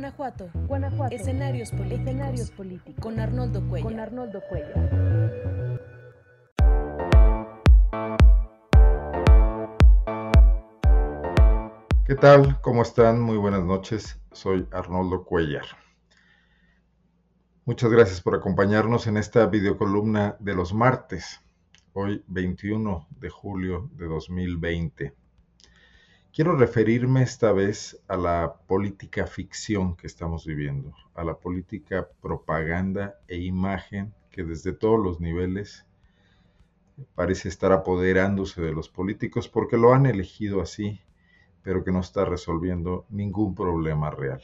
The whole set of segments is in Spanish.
Guanajuato. Guanajuato. Escenarios políticos. Escenarios políticos. Con Arnoldo Cuellar. Con Arnoldo Cuellar. ¿Qué tal? ¿Cómo están? Muy buenas noches. Soy Arnoldo Cuellar. Muchas gracias por acompañarnos en esta videocolumna de los martes, hoy 21 de julio de 2020. Quiero referirme esta vez a la política ficción que estamos viviendo, a la política propaganda e imagen que desde todos los niveles parece estar apoderándose de los políticos porque lo han elegido así pero que no está resolviendo ningún problema real.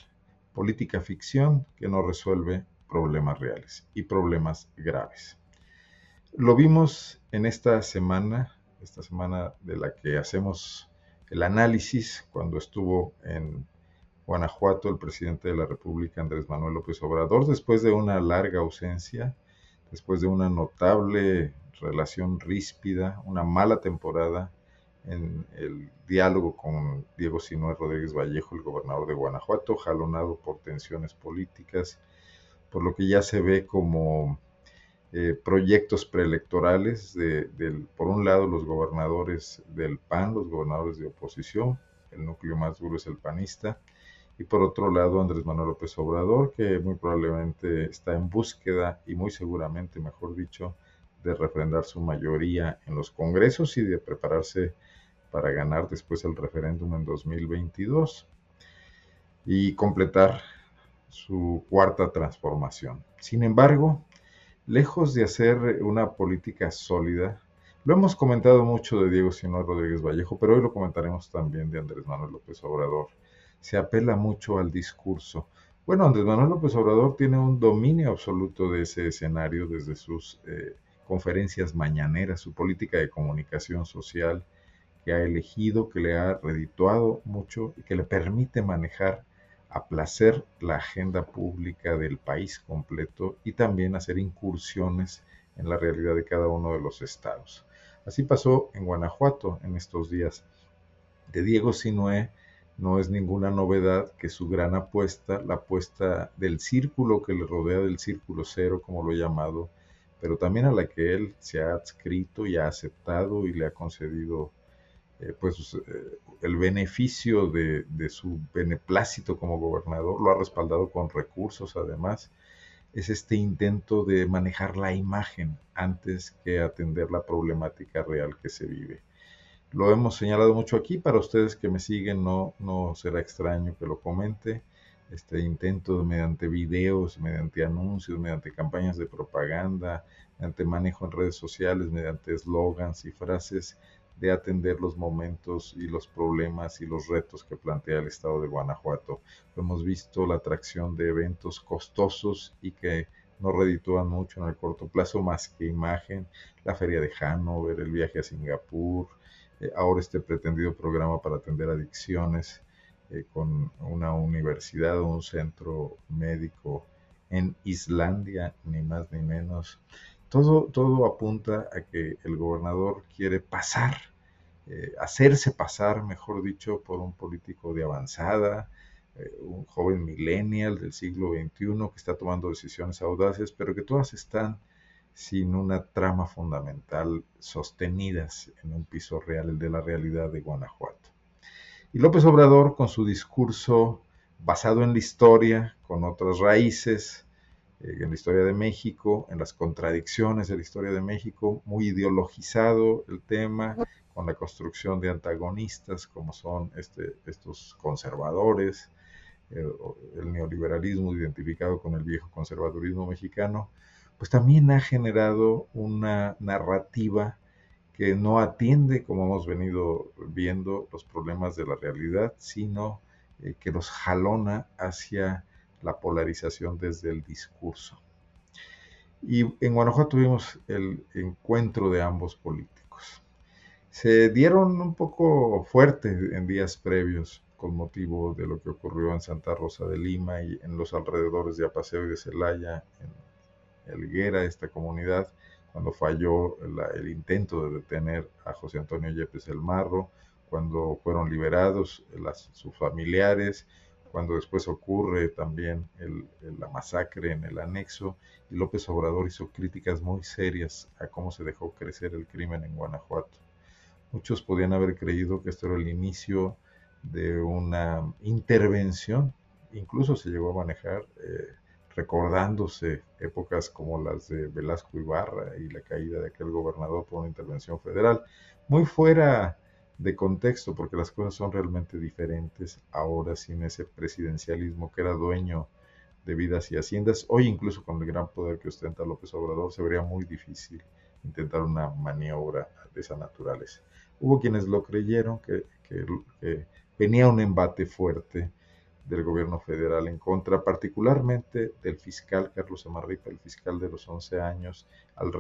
Política ficción que no resuelve problemas reales y problemas graves. Lo vimos en esta semana, esta semana de la que hacemos el análisis cuando estuvo en Guanajuato el presidente de la República, Andrés Manuel López Obrador, después de una larga ausencia, después de una notable relación ríspida, una mala temporada en el diálogo con Diego Sinue Rodríguez Vallejo, el gobernador de Guanajuato, jalonado por tensiones políticas, por lo que ya se ve como eh, proyectos preelectorales de, por un lado, los gobernadores del PAN, los gobernadores de oposición, el núcleo más duro es el panista, y por otro lado, Andrés Manuel López Obrador, que muy probablemente está en búsqueda y muy seguramente, mejor dicho, de refrendar su mayoría en los congresos y de prepararse para ganar después el referéndum en 2022 y completar su cuarta transformación. Sin embargo, lejos de hacer una política sólida, lo hemos comentado mucho de Diego Sinó Rodríguez Vallejo, pero hoy lo comentaremos también de Andrés Manuel López Obrador. Se apela mucho al discurso. Bueno, Andrés Manuel López Obrador tiene un dominio absoluto de ese escenario desde sus eh, conferencias mañaneras, su política de comunicación social, que ha elegido, que le ha redituado mucho y que le permite manejar a placer la agenda pública del país completo y también hacer incursiones en la realidad de cada uno de los estados. Así pasó en Guanajuato en estos días. De Diego Sinué no es ninguna novedad que su gran apuesta, la apuesta del círculo que le rodea del círculo cero, como lo he llamado, pero también a la que él se ha adscrito y ha aceptado y le ha concedido eh, pues eh, el beneficio de, su beneplácito como gobernador, lo ha respaldado con recursos además, es este intento de manejar la imagen antes que atender la problemática real que se vive. Lo hemos señalado mucho aquí, para ustedes que me siguen no, no será extraño que lo comente, este intento mediante videos, mediante anuncios, mediante campañas de propaganda, mediante manejo en redes sociales, mediante eslogans y frases, de atender los momentos y los problemas y los retos que plantea el estado de Guanajuato. Hemos visto la atracción de eventos costosos y que no reditúan mucho en el corto plazo más que imagen, la feria de Hanover, el viaje a Singapur, eh, ahora este pretendido programa para atender adicciones eh, con una universidad o un centro médico en Islandia, ni más ni menos. Todo, apunta a que el gobernador quiere pasar, eh, hacerse pasar, mejor dicho, por un político de avanzada, eh, un joven millennial del siglo XXI que está tomando decisiones audaces, pero que todas están sin una trama fundamental sostenidas en un piso real, el de la realidad de Guanajuato. Y López Obrador, con su discurso basado en la historia, con otras raíces, en la historia de México, en las contradicciones de la historia de México, muy ideologizado el tema, con la construcción de antagonistas como son este, estos conservadores, el, el neoliberalismo identificado con el viejo conservadurismo mexicano, pues también ha generado una narrativa que no atiende, como hemos venido viendo, los problemas de la realidad, sino eh, que los jalona hacia la polarización desde el discurso. Y en Guanajuato tuvimos el encuentro de ambos políticos. Se dieron un poco fuerte en días previos con motivo de lo que ocurrió en Santa Rosa de Lima y en los alrededores de Apaseo y de Celaya, en Elguera, esta comunidad, cuando falló el intento de detener a José Antonio Yepes el Marro, cuando fueron liberados sus familiares, cuando después ocurre también la masacre en el anexo, y López Obrador hizo críticas muy serias a cómo se dejó crecer el crimen en Guanajuato. Muchos podían haber creído que esto era el inicio de una intervención, incluso se llegó a manejar eh, recordándose épocas como las de Velasco Ibarra y la caída de aquel gobernador por una intervención federal, muy fuera de contexto, porque las cosas son realmente diferentes ahora sin ese presidencialismo que era dueño de vidas y haciendas. Hoy incluso con el gran poder que ostenta López Obrador se vería muy difícil intentar una maniobra de esa naturaleza. Hubo quienes lo creyeron que, venía un embate fuerte del gobierno federal en contra, particularmente del fiscal Carlos Amarripa, el fiscal de los 11 años, al,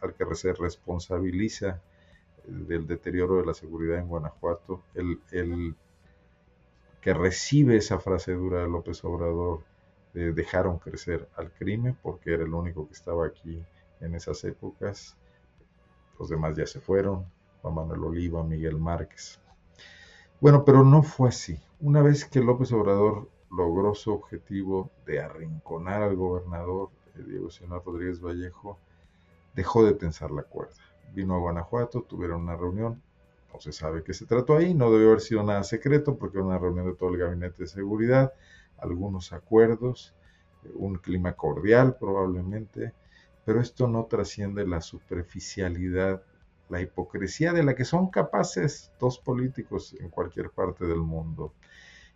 al que se responsabiliza del deterioro de la seguridad en Guanajuato, el, que recibe esa frase dura de López Obrador, de dejaron crecer al crimen porque era el único que estaba aquí en esas épocas, los demás ya se fueron, Juan Manuel Oliva, Miguel Márquez. Bueno, pero no fue así. Una vez que López Obrador logró su objetivo de arrinconar al gobernador eh, Diego Sinaloa Rodríguez Vallejo, dejó de tensar la cuerda vino a Guanajuato, tuvieron una reunión, no se sabe qué se trató ahí, no debió haber sido nada secreto porque era una reunión de todo el gabinete de seguridad, algunos acuerdos, un clima cordial probablemente, pero esto no trasciende la superficialidad, la hipocresía de la que son capaces dos políticos en cualquier parte del mundo.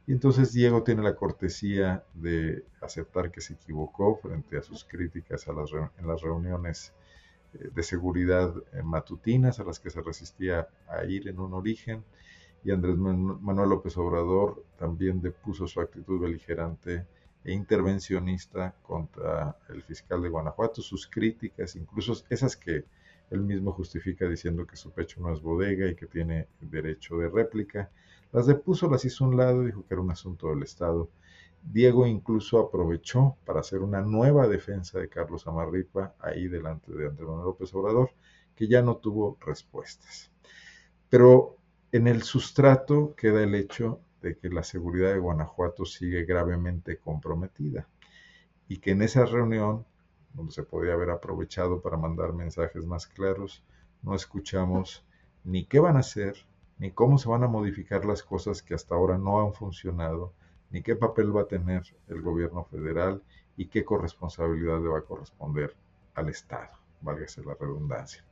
Y entonces Diego tiene la cortesía de aceptar que se equivocó frente a sus críticas a las en las reuniones de seguridad eh, matutinas a las que se resistía a ir en un origen. Y Andrés Manuel López Obrador también depuso su actitud beligerante e intervencionista contra el fiscal de Guanajuato, sus críticas, incluso esas que él mismo justifica diciendo que su pecho no es bodega y que tiene derecho de réplica, las depuso, las hizo a un lado dijo que era un asunto del Estado Diego incluso aprovechó para hacer una nueva defensa de Carlos Amarripa ahí delante de Andrés López Obrador, que ya no tuvo respuestas. Pero en el sustrato queda el hecho de que la seguridad de Guanajuato sigue gravemente comprometida y que en esa reunión, donde se podía haber aprovechado para mandar mensajes más claros, no escuchamos ni qué van a hacer, ni cómo se van a modificar las cosas que hasta ahora no han funcionado, ni qué papel va a tener el gobierno federal y qué corresponsabilidad le va a corresponder al Estado, válgase la redundancia.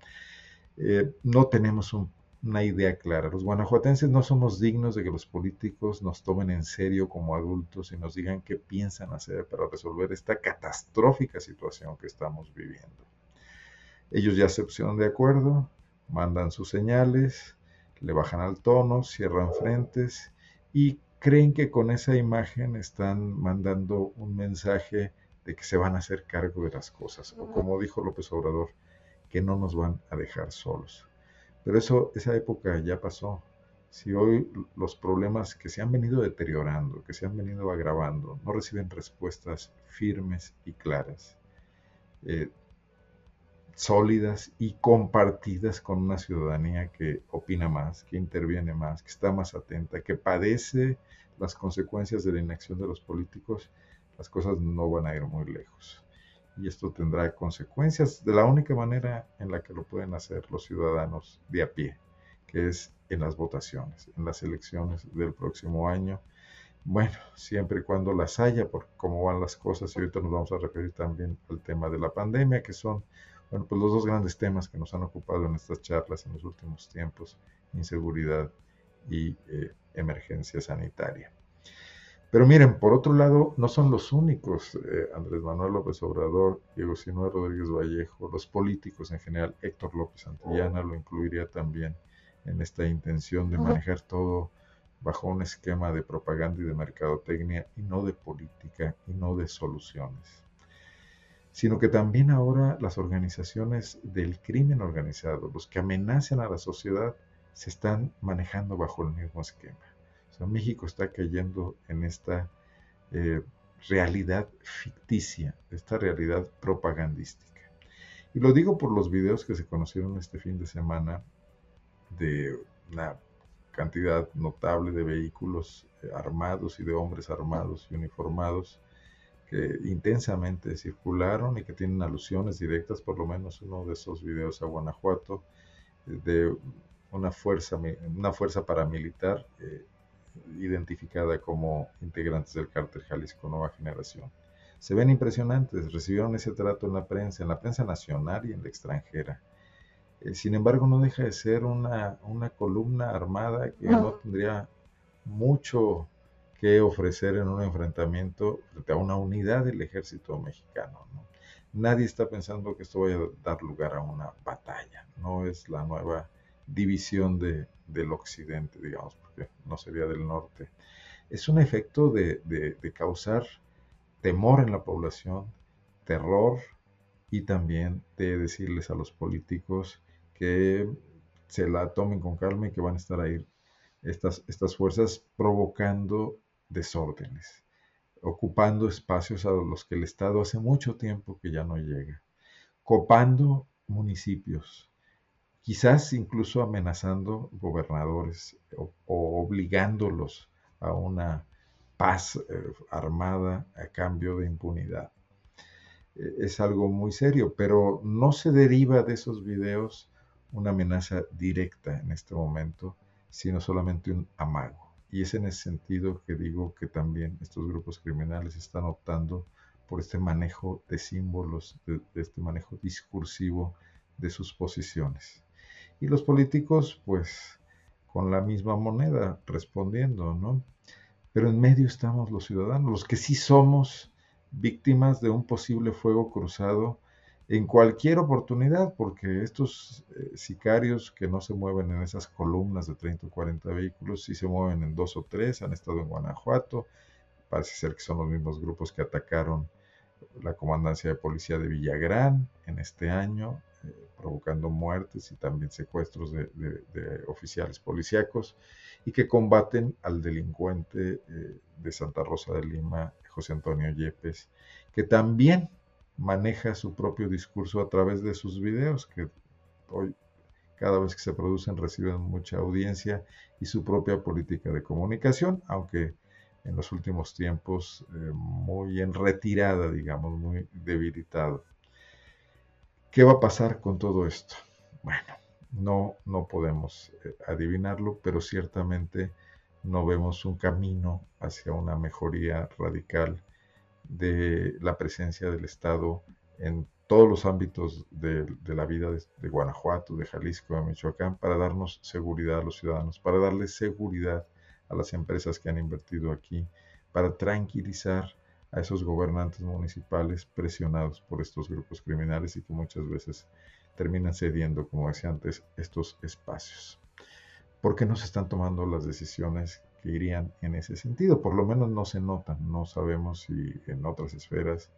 Eh, no tenemos una idea clara. Los guanajuatenses no somos dignos de que los políticos nos tomen en serio como adultos y nos digan qué piensan hacer para resolver esta catastrófica situación que estamos viviendo. Ellos ya se pusieron de acuerdo, mandan sus señales, le bajan al tono, cierran frentes y creen que con esa imagen están mandando un mensaje de que se van a hacer cargo de las cosas, o como dijo López Obrador, que no nos van a dejar solos. Pero eso, esa época ya pasó. Si hoy los problemas que se han venido deteriorando, que se han venido agravando, no reciben respuestas firmes y claras, eh, sólidas y compartidas con una ciudadanía que opina más, que interviene más, que está más atenta, que padece las consecuencias de la inacción de los políticos, las cosas no van a ir muy lejos. Y esto tendrá consecuencias de la única manera en la que lo pueden hacer los ciudadanos de a pie, que es en las votaciones, en las elecciones del próximo año. Bueno, siempre y cuando las haya, por cómo van las cosas, y ahorita nos vamos a referir también al tema de la pandemia, que son bueno, pues los dos grandes temas que nos han ocupado en estas charlas en los últimos tiempos, inseguridad y eh, emergencia sanitaria. Pero miren, por otro lado, no son los únicos, eh, Andrés Manuel López Obrador, Diego Sinue Rodríguez Vallejo, los políticos en general, Héctor López Santillana lo incluiría también en esta intención de manejar todo bajo un esquema de propaganda y de mercadotecnia y no de política y no de soluciones, sino que también ahora las organizaciones del crimen organizado, los que amenazan a la sociedad, se están manejando bajo el mismo esquema. México está cayendo en esta eh, realidad ficticia, esta realidad propagandística. Y lo digo por los videos que se conocieron este fin de semana de una cantidad notable de vehículos eh, armados y de hombres armados y uniformados que intensamente circularon y que tienen alusiones directas, por lo menos uno de esos videos a Guanajuato, de una fuerza, una fuerza paramilitar eh, identificada como integrantes del cártel Jalisco Nueva Generación. Se ven impresionantes, recibieron ese trato en la prensa, en la prensa nacional y en la extranjera. Eh, sin embargo, no deja de ser una, columna armada que no tendría mucho que ofrecer en un enfrentamiento frente a una unidad del ejército mexicano. Nadie está pensando que esto vaya a dar lugar a una batalla, no es la nueva división de, del occidente, digamos, porque no sería del norte. Es un efecto de, de causar temor en la población, terror y también de decirles a los políticos que se la tomen con calma y que van a estar ahí estas, estas fuerzas provocando desórdenes, ocupando espacios a los que el Estado hace mucho tiempo que ya no llega, copando municipios, quizás incluso amenazando gobernadores o, obligándolos a una paz eh, armada a cambio de impunidad. Eh, es algo muy serio, pero no se deriva de esos videos una amenaza directa en este momento, sino solamente un amago. Y es en ese sentido que digo que también estos grupos criminales están optando por este manejo de símbolos, de, este manejo discursivo de sus posiciones. Y los políticos, pues, con la misma moneda, respondiendo, ¿no? Pero en medio estamos los ciudadanos, los que sí somos víctimas de un posible fuego cruzado en cualquier oportunidad, porque estos eh, sicarios que no se mueven en esas columnas de 30 o 40 vehículos, sí se mueven en dos o tres, han estado en Guanajuato, parece ser que son los mismos grupos que atacaron la comandancia de policía de Villagrán en este año, eh, provocando muertes y también secuestros de, oficiales policíacos, y que combaten al delincuente eh, de Santa Rosa de Lima, José Antonio Yepes, que también maneja su propio discurso a través de sus videos, que hoy cada vez que se producen reciben mucha audiencia y su propia política de comunicación, aunque en los últimos tiempos eh, muy en retirada, digamos, muy debilitado. ¿Qué va a pasar con todo esto? Bueno, no, no podemos eh, adivinarlo, pero ciertamente no vemos un camino hacia una mejoría radical de la presencia del Estado en todos los ámbitos de, la vida de, Guanajuato, de Jalisco, de Michoacán, para darnos seguridad a los ciudadanos, para darles seguridad a las empresas que han invertido aquí, para tranquilizar a esos gobernantes municipales presionados por estos grupos criminales y que muchas veces terminan cediendo, como decía antes, estos espacios. ¿Por qué no se están tomando las decisiones que irían en ese sentido. Por lo menos no se notan, no sabemos si en otras esferas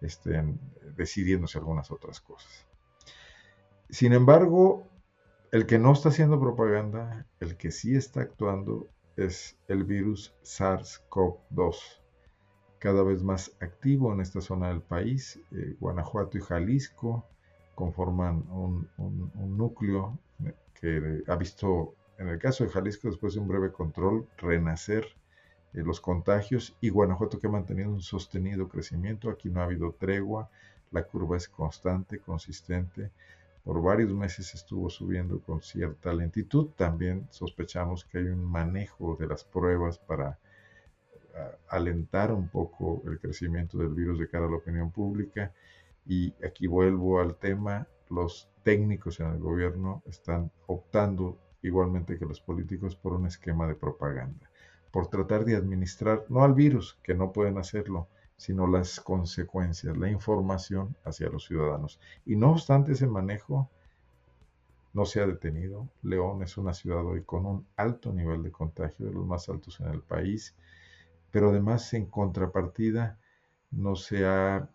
estén decidiéndose algunas otras cosas. Sin embargo, el que no está haciendo propaganda, el que sí está actuando, es el virus SARS-CoV-2, cada vez más activo en esta zona del país. Eh, Guanajuato y Jalisco conforman un, un núcleo que ha visto en el caso de Jalisco, después de un breve control, renacer eh, los contagios y Guanajuato que ha mantenido un sostenido crecimiento. Aquí no ha habido tregua, la curva es constante, consistente. Por varios meses estuvo subiendo con cierta lentitud. También sospechamos que hay un manejo de las pruebas para alentar un poco el crecimiento del virus de cara a la opinión pública. Y aquí vuelvo al tema, los técnicos en el gobierno están optando igualmente que los políticos, por un esquema de propaganda, por tratar de administrar, no al virus, que no pueden hacerlo, sino las consecuencias, la información hacia los ciudadanos. Y no obstante ese manejo no se ha detenido. León es una ciudad hoy con un alto nivel de contagio, de los más altos en el país, pero además en contrapartida no se ha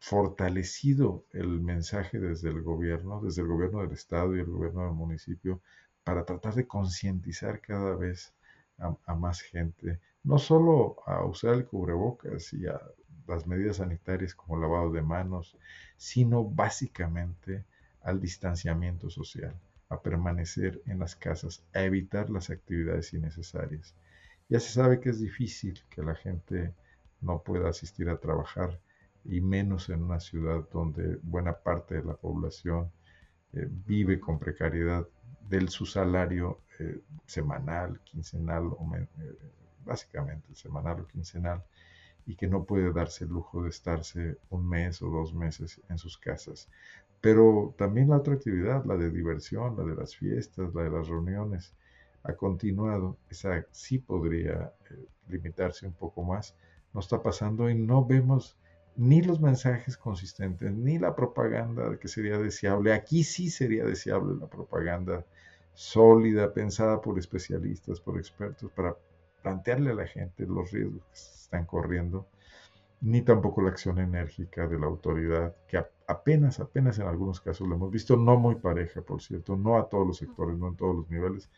fortalecido el mensaje desde el gobierno, desde el gobierno del estado y el gobierno del municipio para tratar de concientizar cada vez a, más gente, no solo a usar el cubrebocas y a las medidas sanitarias como lavado de manos, sino básicamente al distanciamiento social, a permanecer en las casas, a evitar las actividades innecesarias. Ya se sabe que es difícil que la gente no pueda asistir a trabajar y menos en una ciudad donde buena parte de la población eh, vive con precariedad de su salario eh, semanal, quincenal, o eh, básicamente semanal o quincenal, y que no puede darse el lujo de estarse un mes o dos meses en sus casas. Pero también la otra actividad, la de diversión, la de las fiestas, la de las reuniones, ha continuado. Esa sí podría limitarse un poco más. No está pasando y no vemos ni los mensajes consistentes, ni la propaganda que sería deseable. Aquí sí sería deseable la propaganda sólida, pensada por especialistas, por expertos, para plantearle a la gente los riesgos que se están corriendo, ni tampoco la acción enérgica de la autoridad, que apenas, apenas en algunos casos lo hemos visto, no muy pareja, por cierto, no a todos los sectores, no en todos los niveles,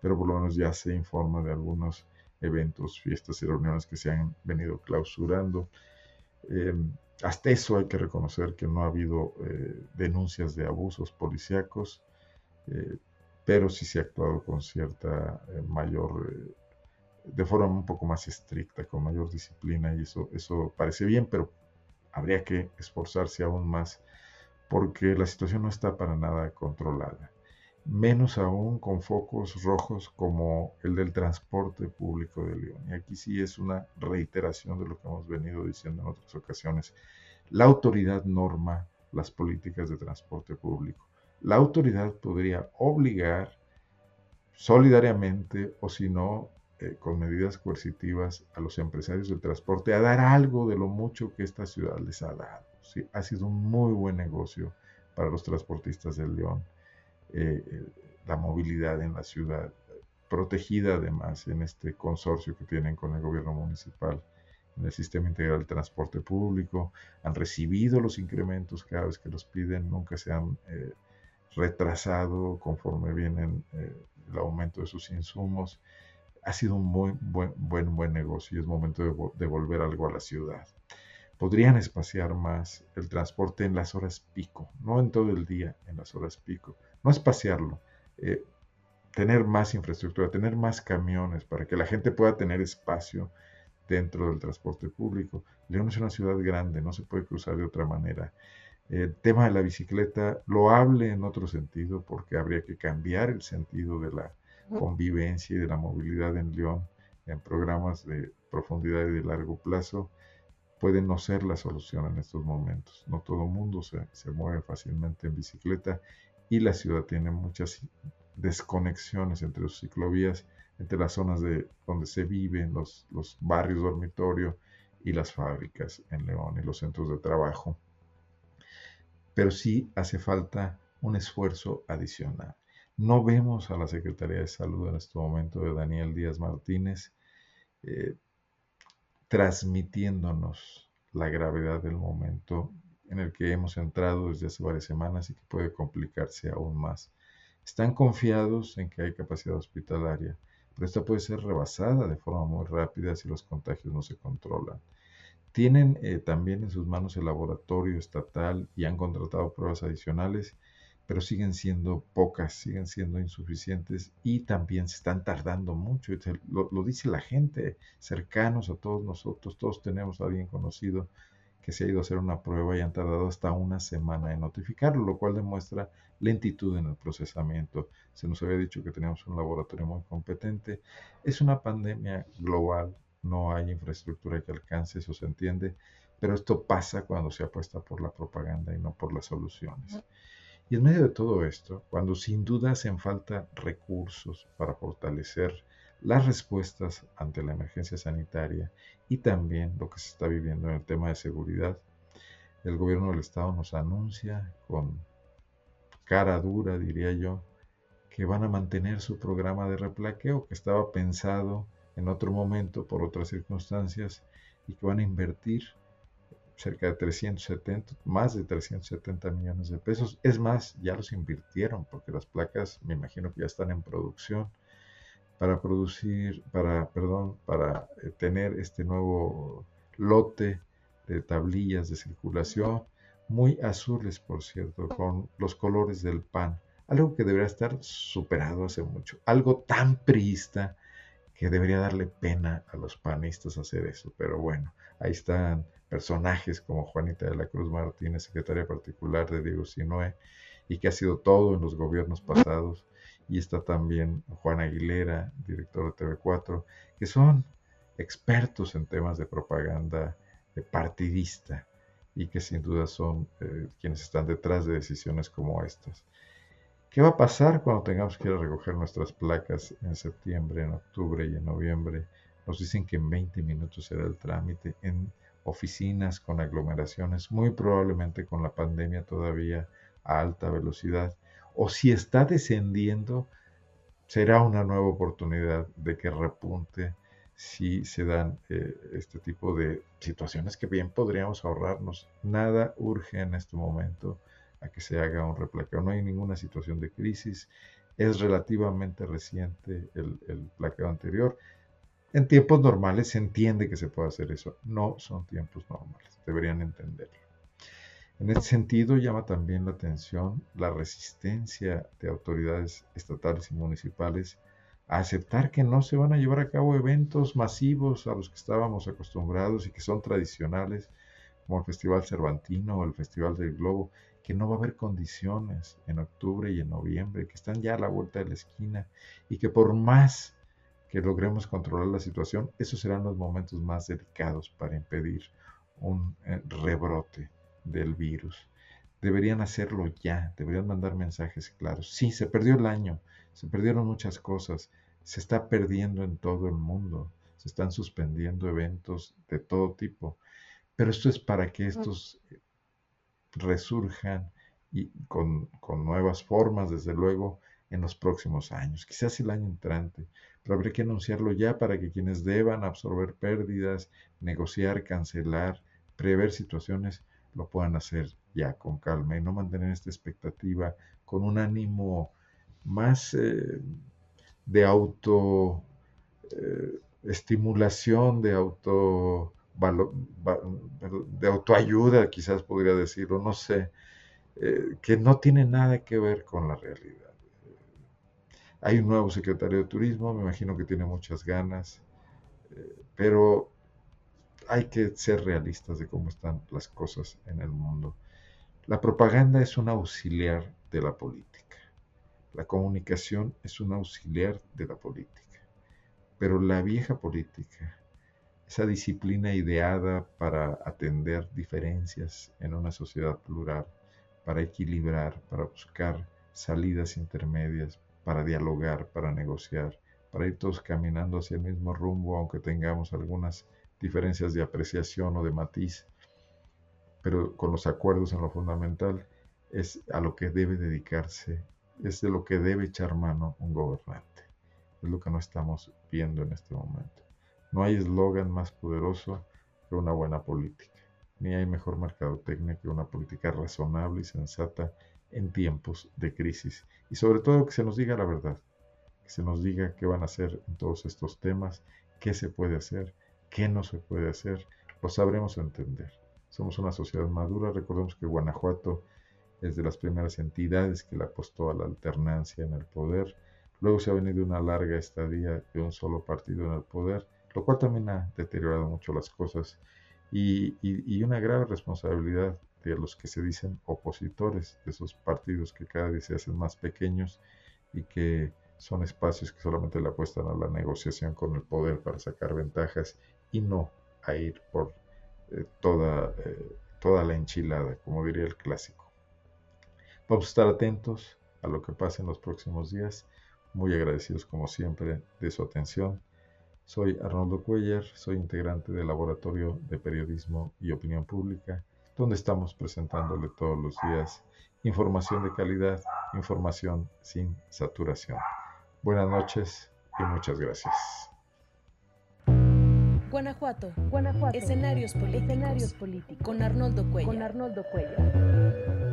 pero por lo menos ya se informa de algunos eventos, fiestas y reuniones que se han venido clausurando. Eh, hasta eso hay que reconocer que no ha habido eh, denuncias de abusos policíacos, eh, pero sí se ha actuado con cierta mayor, de forma un poco más estricta, con mayor disciplina y eso, eso parece bien, pero habría que esforzarse aún más porque la situación no está para nada controlada menos aún con focos rojos como el del transporte público de León. Y aquí sí es una reiteración de lo que hemos venido diciendo en otras ocasiones. La autoridad norma las políticas de transporte público. La autoridad podría obligar solidariamente o si no eh, con medidas coercitivas a los empresarios del transporte a dar algo de lo mucho que esta ciudad les ha dado. Sí, ha sido un muy buen negocio para los transportistas del León eh, eh, la movilidad en la ciudad, protegida además en este consorcio que tienen con el gobierno municipal en el sistema integral de transporte público, han recibido los incrementos cada vez que los piden, nunca se han eh, retrasado conforme vienen el aumento de sus insumos. Ha sido un muy buen, buen, buen negocio y es momento de devolver algo a la ciudad. Podrían espaciar más el transporte en las horas pico, no en todo el día, en las horas pico no espaciarlo, eh, tener más infraestructura, tener más camiones para que la gente pueda tener espacio dentro del transporte público. León es una ciudad grande, no se puede cruzar de otra manera. El tema de la bicicleta lo hable en otro sentido porque habría que cambiar el sentido de la convivencia y de la movilidad en León en programas de profundidad y de largo plazo puede no ser la solución en estos momentos. No todo el mundo se, se mueve fácilmente en bicicleta y la ciudad tiene muchas desconexiones entre sus ciclovías, entre las zonas de donde se viven, los, los barrios dormitorio y las fábricas en León y los centros de trabajo. Pero sí hace falta un esfuerzo adicional. No vemos a la Secretaría de Salud en este momento de Daniel Díaz Martínez eh, transmitiéndonos la gravedad del momento en el que hemos entrado desde hace varias semanas y que puede complicarse aún más. Están confiados en que hay capacidad hospitalaria, pero esta puede ser rebasada de forma muy rápida si los contagios no se controlan. Tienen eh, también en sus manos el laboratorio estatal y han contratado pruebas adicionales, pero siguen siendo pocas, siguen siendo insuficientes y también se están tardando mucho. Lo, lo dice la gente, cercanos a todos nosotros, todos tenemos a alguien conocido que se ha ido a hacer una prueba y han tardado hasta una semana en notificarlo, lo cual demuestra lentitud en el procesamiento. Se nos había dicho que teníamos un laboratorio muy competente. Es una pandemia global, no hay infraestructura que alcance, eso se entiende, pero esto pasa cuando se apuesta por la propaganda y no por las soluciones. Y en medio de todo esto, cuando sin duda hacen falta recursos para fortalecer las respuestas ante la emergencia sanitaria y también lo que se está viviendo en el tema de seguridad. El gobierno del estado nos anuncia con cara dura, diría yo, que van a mantener su programa de replaqueo que estaba pensado en otro momento por otras circunstancias y que van a invertir cerca de 370, más de 370 millones de pesos. Es más, ya los invirtieron porque las placas me imagino que ya están en producción para producir, para, perdón, para eh, tener este nuevo lote de tablillas de circulación, muy azules, por cierto, con los colores del PAN. algo que debería estar superado hace mucho, algo tan priista que debería darle pena a los panistas hacer eso, pero bueno, ahí están personajes como Juanita de la Cruz Martínez, secretaria particular de Diego Sinoe, y que ha sido todo en los gobiernos pasados, y está también Juan Aguilera, director de TV4, que son expertos en temas de propaganda partidista y que sin duda son eh, quienes están detrás de decisiones como estas. ¿Qué va a pasar cuando tengamos que ir a recoger nuestras placas en septiembre, en octubre y en noviembre? Nos dicen que en 20 minutos será el trámite en oficinas con aglomeraciones, muy probablemente con la pandemia todavía a alta velocidad. O si está descendiendo, será una nueva oportunidad de que repunte si se dan eh, este tipo de situaciones que bien podríamos ahorrarnos. Nada urge en este momento a que se haga un replacado. No hay ninguna situación de crisis. Es relativamente reciente el, el plaqueo anterior. En tiempos normales se entiende que se puede hacer eso. No son tiempos normales. Deberían entenderlo. En ese sentido, llama también la atención la resistencia de autoridades estatales y municipales aceptar que no se van a llevar a cabo eventos masivos a los que estábamos acostumbrados y que son tradicionales, como el Festival Cervantino o el Festival del Globo, que no va a haber condiciones en octubre y en noviembre, que están ya a la vuelta de la esquina y que por más que logremos controlar la situación, esos serán los momentos más delicados para impedir un eh, rebrote del virus. Deberían hacerlo ya, deberían mandar mensajes claros. Sí, se perdió el año, se perdieron muchas cosas, se está perdiendo en todo el mundo, se están suspendiendo eventos de todo tipo, pero esto es para que estos resurjan y con, con nuevas formas, desde luego, en los próximos años, quizás el año entrante, pero habría que anunciarlo ya para que quienes deban absorber pérdidas, negociar, cancelar, prever situaciones, lo puedan hacer ya con calma y no mantener esta expectativa con un ánimo más eh, de auto eh, estimulación, de auto de autoayuda, quizás podría decirlo, no sé, eh, que no tiene nada que ver con la realidad. Hay un nuevo secretario de turismo, me imagino que tiene muchas ganas, pero hay que ser realistas de cómo están las cosas en el mundo. La propaganda es un auxiliar de la política. La comunicación es un auxiliar de la política, pero la vieja política, esa disciplina ideada para atender diferencias en una sociedad plural, para equilibrar, para buscar salidas intermedias, para dialogar, para negociar, para ir todos caminando hacia el mismo rumbo, aunque tengamos algunas diferencias de apreciación o de matiz, pero con los acuerdos en lo fundamental, es a lo que debe dedicarse es de lo que debe echar mano un gobernante. Es lo que no estamos viendo en este momento. No hay eslogan más poderoso que una buena política, ni hay mejor mercadotecnia que una política razonable y sensata en tiempos de crisis. Y sobre todo que se nos diga la verdad, que se nos diga qué van a hacer en todos estos temas, qué se puede hacer, qué no se puede hacer, lo sabremos entender. Somos una sociedad madura, recordemos que Guanajuato es de las primeras entidades que le apostó a la alternancia en el poder. Luego se ha venido una larga estadía de un solo partido en el poder, lo cual también ha deteriorado mucho las cosas y, y, una grave responsabilidad de los que se dicen opositores, de esos partidos que cada vez se hacen más pequeños y que son espacios que solamente le apuestan a la negociación con el poder para sacar ventajas y no a ir por eh, toda, eh, toda la enchilada, como diría el clásico. Vamos a estar atentos a lo que pase en los próximos días. Muy agradecidos como siempre de su atención. Soy Arnoldo Cuellar, soy integrante del Laboratorio de Periodismo y Opinión Pública, donde estamos presentándole todos los días información de calidad, información sin saturación. Buenas noches y muchas gracias. Guanajuato. Guanajuato. Escenarios políticos. Con Arnoldo Cuellar. Con Arnoldo Cuellar.